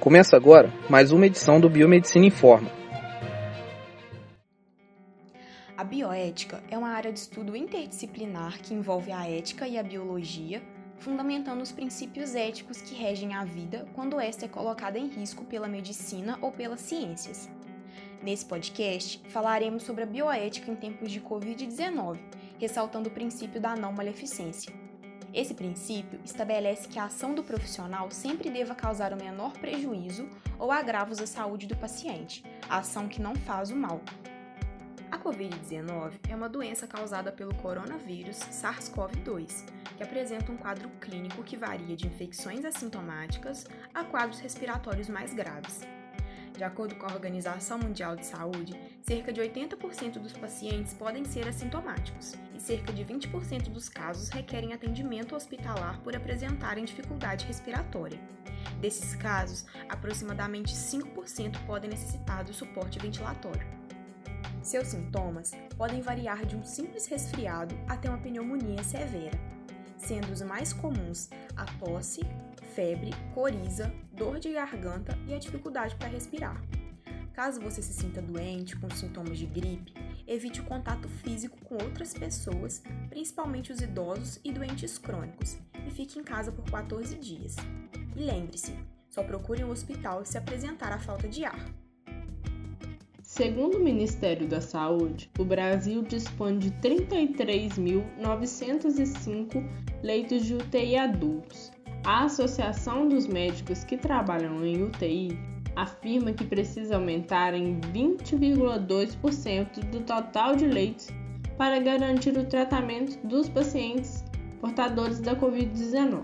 Começa agora mais uma edição do Biomedicina Informa. A bioética é uma área de estudo interdisciplinar que envolve a ética e a biologia, fundamentando os princípios éticos que regem a vida quando esta é colocada em risco pela medicina ou pelas ciências. Nesse podcast, falaremos sobre a bioética em tempos de Covid-19, ressaltando o princípio da não maleficência. Esse princípio estabelece que a ação do profissional sempre deva causar o menor prejuízo ou agravos à saúde do paciente, a ação que não faz o mal. A Covid-19 é uma doença causada pelo coronavírus SARS-CoV-2, que apresenta um quadro clínico que varia de infecções assintomáticas a quadros respiratórios mais graves. De acordo com a Organização Mundial de Saúde, cerca de 80% dos pacientes podem ser assintomáticos e cerca de 20% dos casos requerem atendimento hospitalar por apresentarem dificuldade respiratória. Desses casos, aproximadamente 5% podem necessitar do suporte ventilatório. Seus sintomas podem variar de um simples resfriado até uma pneumonia severa, sendo os mais comuns a tosse, febre, coriza, dor de garganta e a dificuldade para respirar. Caso você se sinta doente com sintomas de gripe, evite o contato físico com outras pessoas, principalmente os idosos e doentes crônicos, e fique em casa por 14 dias. E lembre-se, só procure um hospital se apresentar a falta de ar. Segundo o Ministério da Saúde, o Brasil dispõe de 33.905 leitos de UTI adultos, a Associação dos Médicos que Trabalham em UTI afirma que precisa aumentar em 20,2% do total de leitos para garantir o tratamento dos pacientes portadores da Covid-19.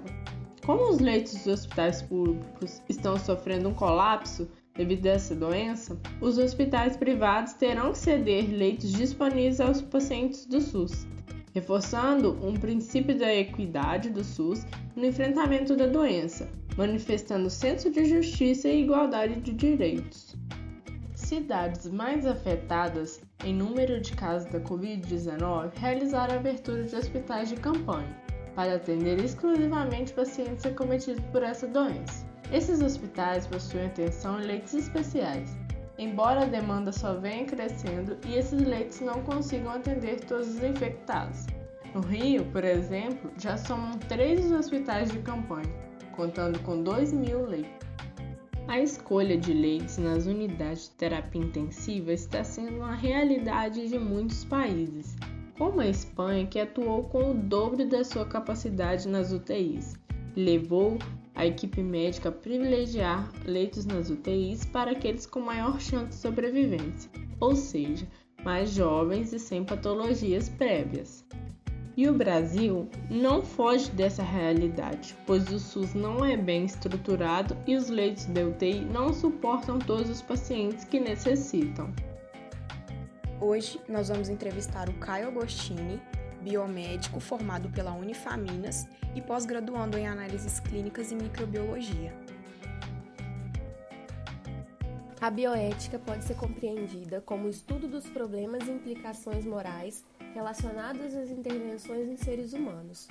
Como os leitos dos hospitais públicos estão sofrendo um colapso devido a essa doença, os hospitais privados terão que ceder leitos disponíveis aos pacientes do SUS reforçando um princípio da equidade do SUS no enfrentamento da doença, manifestando senso de justiça e igualdade de direitos. Cidades mais afetadas em número de casos da Covid-19 realizaram a abertura de hospitais de campanha para atender exclusivamente pacientes acometidos por essa doença. Esses hospitais possuem atenção e leitos especiais, embora a demanda só venha crescendo e esses leitos não consigam atender todos os infectados. No Rio, por exemplo, já somam três hospitais de campanha, contando com 2 mil leitos. A escolha de leitos nas unidades de terapia intensiva está sendo uma realidade de muitos países, como a Espanha, que atuou com o dobro da sua capacidade nas UTIs, levou a equipe médica privilegiar leitos nas UTIs para aqueles com maior chance de sobrevivência, ou seja, mais jovens e sem patologias prévias. E o Brasil não foge dessa realidade, pois o SUS não é bem estruturado e os leitos da UTI não suportam todos os pacientes que necessitam. Hoje nós vamos entrevistar o Caio Agostini, biomédico formado pela Unifaminas e pós-graduando em análises clínicas e microbiologia. A bioética pode ser compreendida como o estudo dos problemas e implicações morais relacionados às intervenções em seres humanos.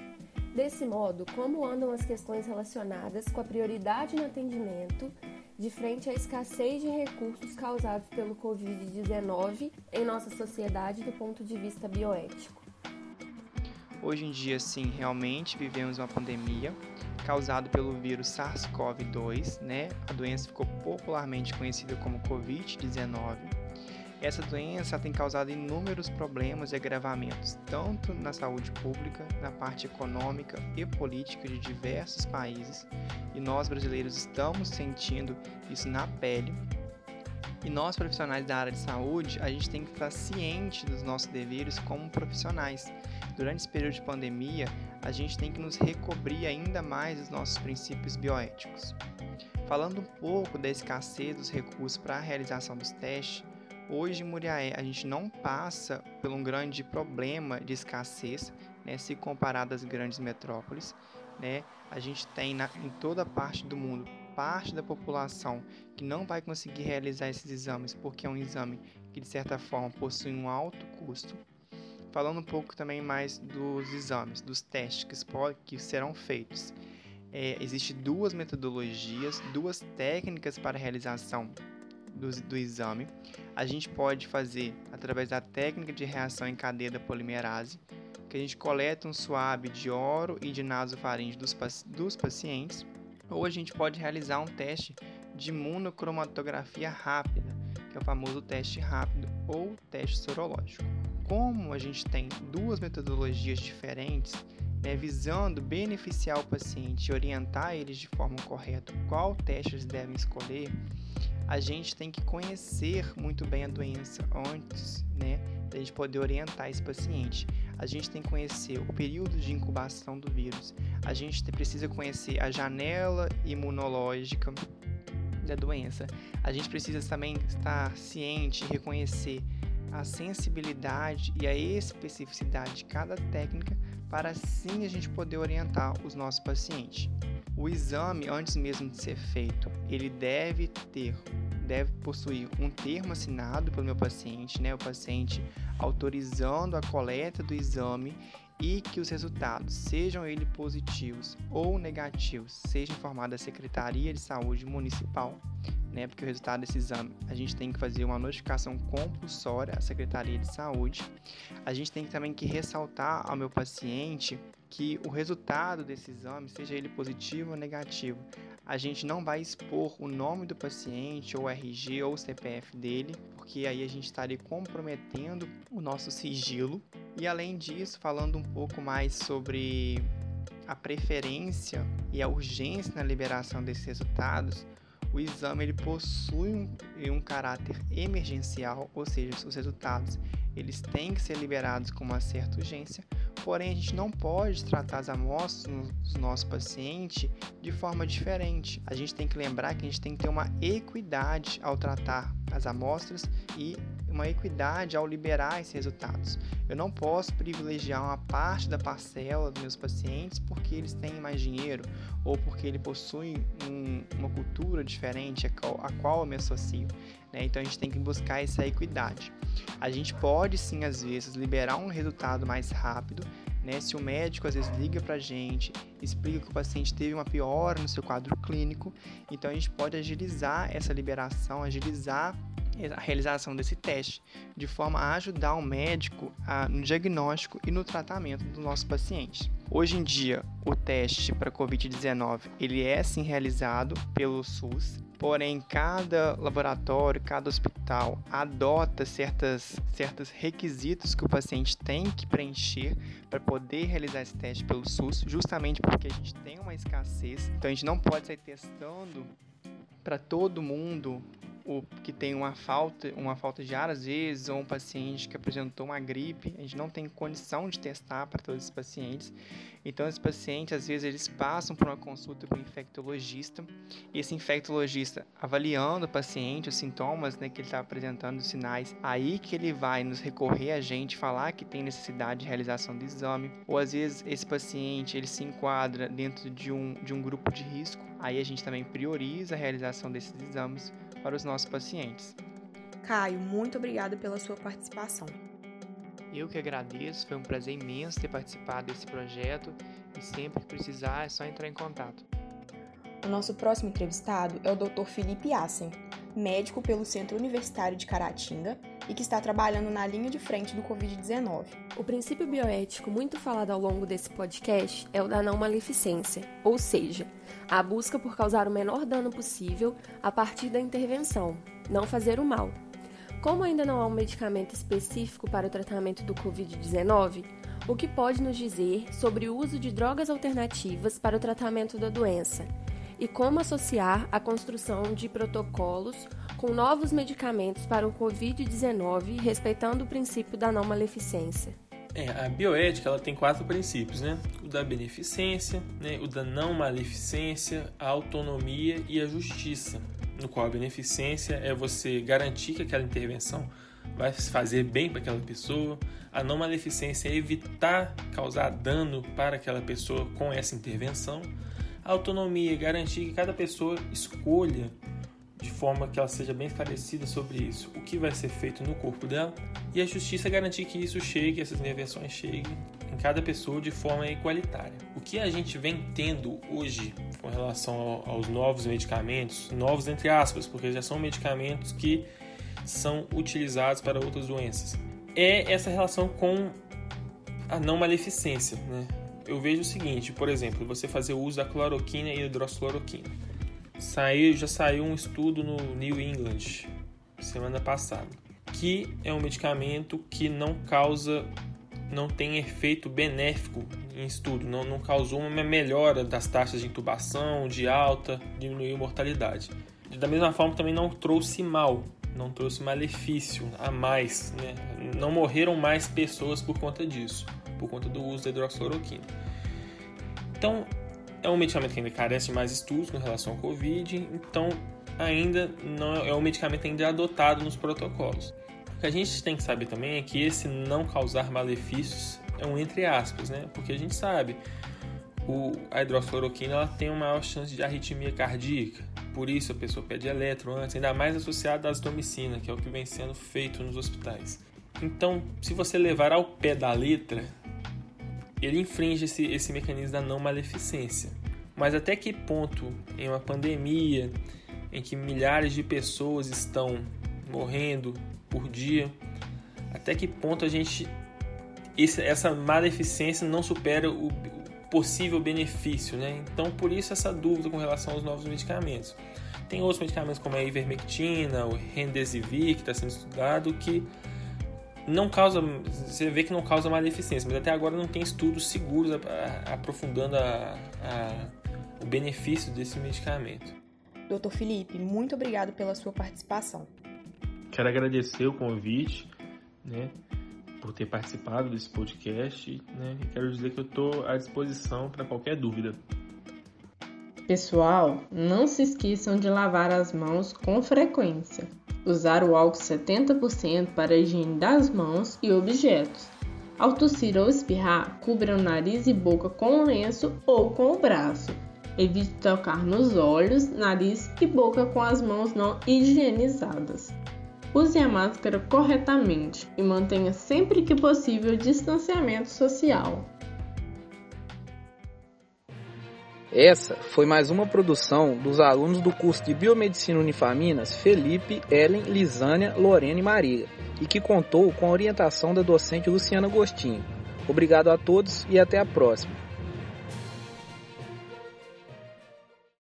Desse modo, como andam as questões relacionadas com a prioridade no atendimento de frente à escassez de recursos causados pelo Covid-19 em nossa sociedade do ponto de vista bioético. Hoje em dia, sim, realmente vivemos uma pandemia causada pelo vírus SARS-CoV-2, né? A doença ficou popularmente conhecida como Covid-19. Essa doença tem causado inúmeros problemas e agravamentos, tanto na saúde pública, na parte econômica e política de diversos países, e nós brasileiros estamos sentindo isso na pele. E nós, profissionais da área de saúde, a gente tem que estar ciente dos nossos deveres como profissionais durante esse período de pandemia, a gente tem que nos recobrir ainda mais dos nossos princípios bioéticos. Falando um pouco da escassez dos recursos para a realização dos testes, hoje em Muriaé a gente não passa por um grande problema de escassez, né, se comparado às grandes metrópoles. Né, a gente tem na, em toda parte do mundo parte da população que não vai conseguir realizar esses exames porque é um exame que de certa forma possui um alto custo falando um pouco também mais dos exames, dos testes que, serão feitos. é, existe duas metodologias, duas técnicas para a realização do, do, exame. A gente pode fazer através da técnica de reação em cadeia da polimerase, que a gente coleta um suave de oro e de nasofaringe dos, dos pacientes, ou a gente pode realizar um teste de monocromatografia rápida, que é o famoso teste rápido ou teste sorológico. Como a gente tem duas metodologias diferentes, né, visando beneficiar o paciente e orientar eles de forma correta qual teste eles devem escolher, a gente tem que conhecer muito bem a doença antes, né, da gente poder orientar esse paciente. A gente tem que conhecer o período de incubação do vírus, a gente precisa conhecer a janela imunológica da doença. A gente precisa também estar ciente e reconhecer a sensibilidade e a especificidade de cada técnica para assim a gente poder orientar os nossos pacientes. O exame, antes mesmo de ser feito, ele deve ter, deve possuir um termo assinado pelo meu paciente, né? O paciente autorizando a coleta do exame e que os resultados, sejam eles positivos ou negativos, sejam informados à Secretaria de Saúde Municipal, né? Porque o resultado desse exame a gente tem que fazer uma notificação compulsória à Secretaria de Saúde. A gente tem também que ressaltar ao meu paciente que o resultado desse exame, seja ele positivo ou negativo, a gente não vai expor o nome do paciente, ou RG, ou CPF dele, porque aí a gente estaria comprometendo o nosso sigilo. E além disso, falando um pouco mais sobre a preferência e a urgência na liberação desses resultados, o exame ele possui um, um caráter emergencial, ou seja, os resultados eles têm que ser liberados com uma certa urgência, Porém, a gente não pode tratar as amostras dos nossos pacientes de forma diferente. A gente tem que lembrar que a gente tem que ter uma equidade ao tratar as amostras e uma equidade ao liberar esses resultados. Eu não posso privilegiar uma parte da parcela dos meus pacientes porque eles têm mais dinheiro ou porque ele possui um, uma cultura diferente a qual, a qual eu me associo. Né? Então a gente tem que buscar essa equidade. A gente pode sim, às vezes, liberar um resultado mais rápido. Né? Se o médico às vezes liga para a gente, explica que o paciente teve uma piora no seu quadro clínico, então a gente pode agilizar essa liberação, agilizar a realização desse teste, de forma a ajudar o médico a, no diagnóstico e no tratamento dos nossos pacientes. Hoje em dia, o teste para COVID-19 ele é sim realizado pelo SUS, porém cada laboratório, cada hospital adota certas, certos requisitos que o paciente tem que preencher para poder realizar esse teste pelo SUS, justamente porque a gente tem uma escassez, então a gente não pode sair testando para todo mundo o que tem uma falta, uma falta de ar às vezes, ou um paciente que apresentou uma gripe, a gente não tem condição de testar para todos esses pacientes. Então, esses pacientes, às vezes, eles passam por uma consulta com o infectologista, e esse infectologista, avaliando o paciente, os sintomas né, que ele está apresentando, os sinais, aí que ele vai nos recorrer a gente, falar que tem necessidade de realização do exame, ou às vezes esse paciente, ele se enquadra dentro de um, de um grupo de risco, aí a gente também prioriza a realização desses exames para os nossos pacientes. Caio, muito obrigada pela sua participação. Eu que agradeço, foi um prazer imenso ter participado desse projeto e sempre que precisar é só entrar em contato. O nosso próximo entrevistado é o Dr. Felipe Assen, médico pelo Centro Universitário de Caratinga e que está trabalhando na linha de frente do Covid-19. O princípio bioético muito falado ao longo desse podcast é o da não maleficência, ou seja, a busca por causar o menor dano possível a partir da intervenção, não fazer o mal. Como ainda não há um medicamento específico para o tratamento do Covid-19, o que pode nos dizer sobre o uso de drogas alternativas para o tratamento da doença e como associar a construção de protocolos com novos medicamentos para o Covid-19, respeitando o princípio da não maleficência. É, a bioética ela tem quatro princípios, né? O da beneficência, né? o da não maleficência, a autonomia e a justiça, no qual a beneficência é você garantir que aquela intervenção vai fazer bem para aquela pessoa, a não maleficência é evitar causar dano para aquela pessoa com essa intervenção, a autonomia, garantir que cada pessoa escolha de forma que ela seja bem esclarecida sobre isso, o que vai ser feito no corpo dela, e a justiça garantir que isso chegue, essas intervenções cheguem em cada pessoa de forma igualitária. O o que a gente vem tendo hoje com relação aos novos medicamentos, novos entre aspas, porque já são medicamentos que são utilizados para outras doenças, é essa relação com a não maleficência. Né? Eu vejo o seguinte, por exemplo, você fazer uso da cloroquina e hidroxicloroquina. Saiu, já saiu um estudo no New England semana passada, que é um medicamento que não causa, não tem efeito benéfico em estudo, não, não causou uma melhora das taxas de intubação, de alta, diminuiu mortalidade. Da mesma forma, também não trouxe mal, não trouxe malefício a mais, né? não morreram mais pessoas por conta disso, por conta do uso da hidroxicloroquina. Então, é um medicamento que ainda carece de mais estudos com relação ao Covid, então ainda não é um medicamento ainda adotado nos protocolos. O que a gente tem que saber também é que esse não causar malefícios é um entre aspas, né? Porque a gente sabe, o, a hidroxicloroquina ela tem uma maior chance de arritmia cardíaca. Por isso a pessoa pede eletro antes, ainda mais associado à azitromicina, que é o que vem sendo feito nos hospitais. Então, se você levar ao pé da letra, ele infringe esse, esse mecanismo da não maleficência. Mas até que ponto, em uma pandemia, em que milhares de pessoas estão morrendo por dia, até que ponto a gente esse, essa maleficência não supera o, o possível benefício, né? Então, por isso essa dúvida com relação aos novos medicamentos. Tem outros medicamentos como a ivermectina, o remdesivir, que está sendo estudado, que não causa, você vê que não causa maleficência, mas até agora não tem estudos seguros aprofundando a, a, o benefício desse medicamento. Doutor Felipe, muito obrigado pela sua participação. Quero agradecer o convite, né, por ter participado desse podcast, né, e quero dizer que eu estou à disposição para qualquer dúvida. Pessoal, não se esqueçam de lavar as mãos com frequência. Usar o álcool 70% para a higiene das mãos e objetos. Ao tossir ou espirrar, cubra o nariz e boca com o lenço ou com o braço. Evite tocar nos olhos, nariz e boca com as mãos não higienizadas. Use a máscara corretamente e mantenha sempre que possível o distanciamento social. Essa foi mais uma produção dos alunos do curso de Biomedicina Unifaminas Felipe, Ellen, Lisânia, Lorena e Maria, e que contou com a orientação da docente Luciana Agostinho. Obrigado a todos e até a próxima.